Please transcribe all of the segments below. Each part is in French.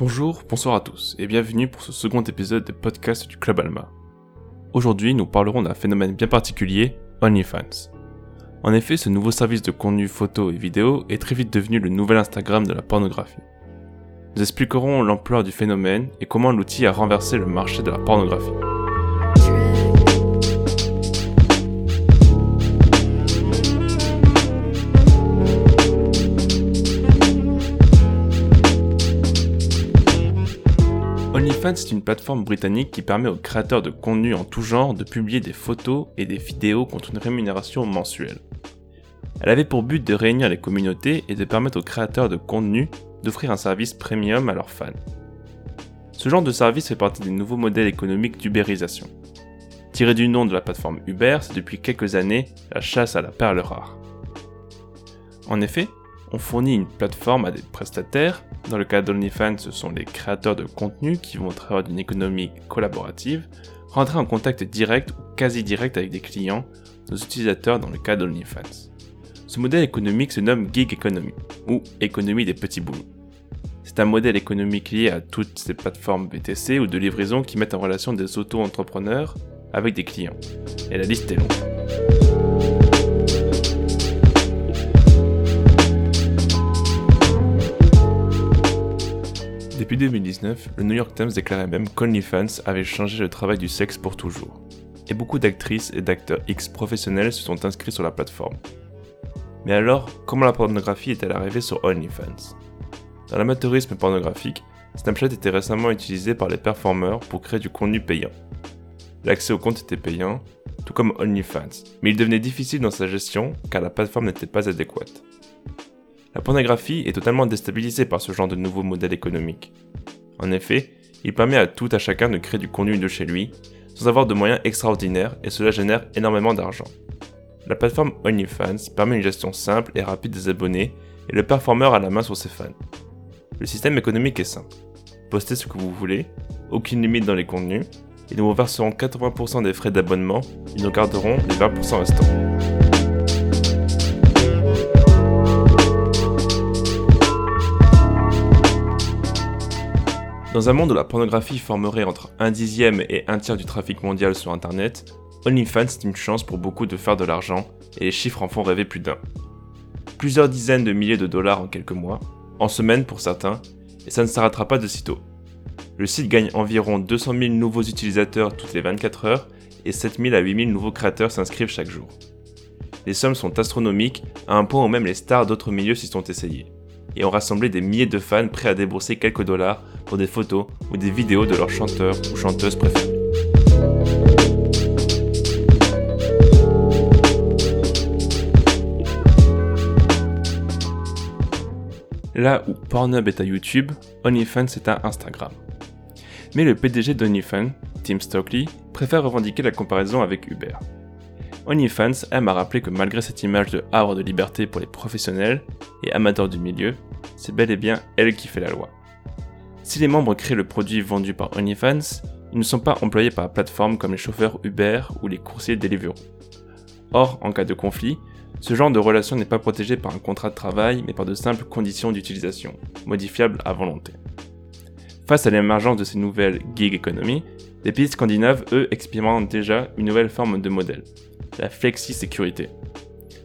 Bonjour, bonsoir à tous et bienvenue pour ce second épisode des podcasts du Club Alma. Aujourd'hui, nous parlerons d'un phénomène bien particulier, OnlyFans. En effet, ce nouveau service de contenu photo et vidéo est très vite devenu le nouvel Instagram de la pornographie. Nous expliquerons l'ampleur du phénomène et comment l'outil a renversé le marché de la pornographie. OnlyFans est une plateforme britannique qui permet aux créateurs de contenu en tout genre de publier des photos et des vidéos contre une rémunération mensuelle. Elle avait pour but de réunir les communautés et de permettre aux créateurs de contenu d'offrir un service premium à leurs fans. Ce genre de service fait partie des nouveaux modèles économiques d'ubérisation. Tiré du nom de la plateforme Uber, c'est depuis quelques années la chasse à la perle rare. En effet, on fournit une plateforme à des prestataires. Dans le cas d'OnlyFans, ce sont les créateurs de contenu qui vont travailler d'une économie collaborative, rentrer en contact direct ou quasi direct avec des clients, nos utilisateurs dans le cas d'OnlyFans. Ce modèle économique se nomme gig economy ou économie des petits boulots. C'est un modèle économique lié à toutes ces plateformes BTC ou de livraison qui mettent en relation des auto-entrepreneurs avec des clients. Et la liste est longue. Depuis 2019, le New York Times déclarait même qu'OnlyFans avait changé le travail du sexe pour toujours. Et beaucoup d'actrices et d'acteurs X professionnels se sont inscrits sur la plateforme. Mais alors, comment la pornographie est-elle arrivée sur OnlyFans Dans l'amateurisme pornographique, Snapchat était récemment utilisé par les performeurs pour créer du contenu payant. L'accès au compte était payant, tout comme OnlyFans, mais il devenait difficile dans sa gestion car la plateforme n'était pas adéquate. La pornographie est totalement déstabilisée par ce genre de nouveau modèle économique. En effet, il permet à tout à chacun de créer du contenu de chez lui, sans avoir de moyens extraordinaires et cela génère énormément d'argent. La plateforme OnlyFans permet une gestion simple et rapide des abonnés et le performeur a la main sur ses fans. Le système économique est simple. Postez ce que vous voulez, aucune limite dans les contenus, et nous vous verserons 80% des frais d'abonnement et nous garderons les 20% restants. Dans un monde où la pornographie formerait entre un dixième et un tiers du trafic mondial sur Internet, OnlyFans est une chance pour beaucoup de faire de l'argent, et les chiffres en font rêver plus d'un. Plusieurs dizaines de milliers de dollars en quelques mois, en semaine pour certains, et ça ne s'arrêtera pas de sitôt. Le site gagne environ 200 000 nouveaux utilisateurs toutes les 24 heures, et 7 000 à 8 000 nouveaux créateurs s'inscrivent chaque jour. Les sommes sont astronomiques, à un point où même les stars d'autres milieux s'y sont essayées et ont rassemblé des milliers de fans prêts à débourser quelques dollars pour des photos ou des vidéos de leurs chanteurs ou chanteuses préférés. Là où Pornhub est à YouTube, OnlyFans est à Instagram. Mais le PDG d'OnlyFans, Tim Stockley, préfère revendiquer la comparaison avec Uber. OnlyFans aime à rappeler que malgré cette image de havre de liberté pour les professionnels et amateurs du milieu, c'est bel et bien elle qui fait la loi. Si les membres créent le produit vendu par OnlyFans, ils ne sont pas employés par la plateforme comme les chauffeurs Uber ou les coursiers Deliveroo. Or, en cas de conflit, ce genre de relation n'est pas protégé par un contrat de travail, mais par de simples conditions d'utilisation, modifiables à volonté. Face à l'émergence de ces nouvelles gig economy, les pays scandinaves, eux, expérimentent déjà une nouvelle forme de modèle, la flexi-sécurité.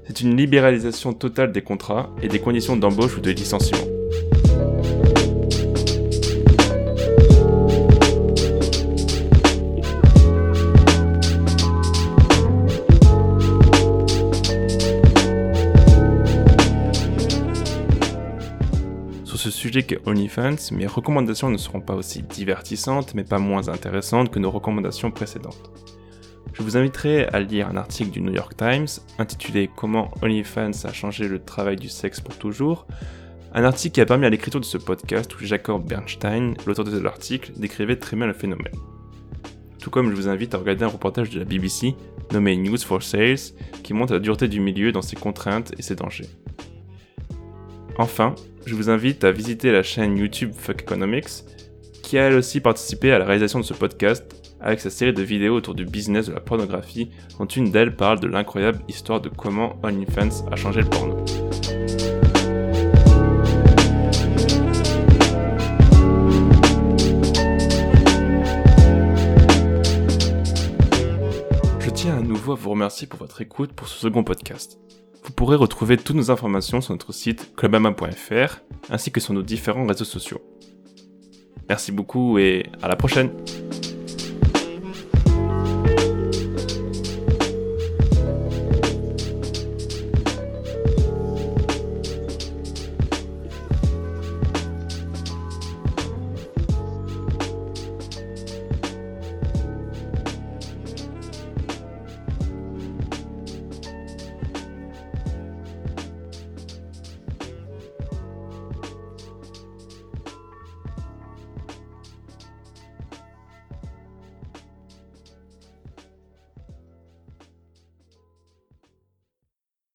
C'est une libéralisation totale des contrats et des conditions d'embauche ou de licenciement. Sur ce sujet qu'est OnlyFans, mes recommandations ne seront pas aussi divertissantes mais pas moins intéressantes que nos recommandations précédentes. Je vous inviterai à lire un article du New York Times intitulé Comment OnlyFans a changé le travail du sexe pour toujours, un article qui a permis à l'écriture de ce podcast où Jacob Bernstein, l'auteur de l'article, décrivait très bien le phénomène. Tout comme je vous invite à regarder un reportage de la BBC nommé News for Sales qui montre la dureté du milieu dans ses contraintes et ses dangers. Enfin, je vous invite à visiter la chaîne YouTube Fuck Economics qui a elle aussi participé à la réalisation de ce podcast avec sa série de vidéos autour du business de la pornographie, dont une d'elles parle de l'incroyable histoire de comment OnlyFans a changé le porno. Je tiens à nouveau à vous remercier pour votre écoute pour ce second podcast. Vous pourrez retrouver toutes nos informations sur notre site clubama.fr ainsi que sur nos différents réseaux sociaux. Merci beaucoup et à la prochaine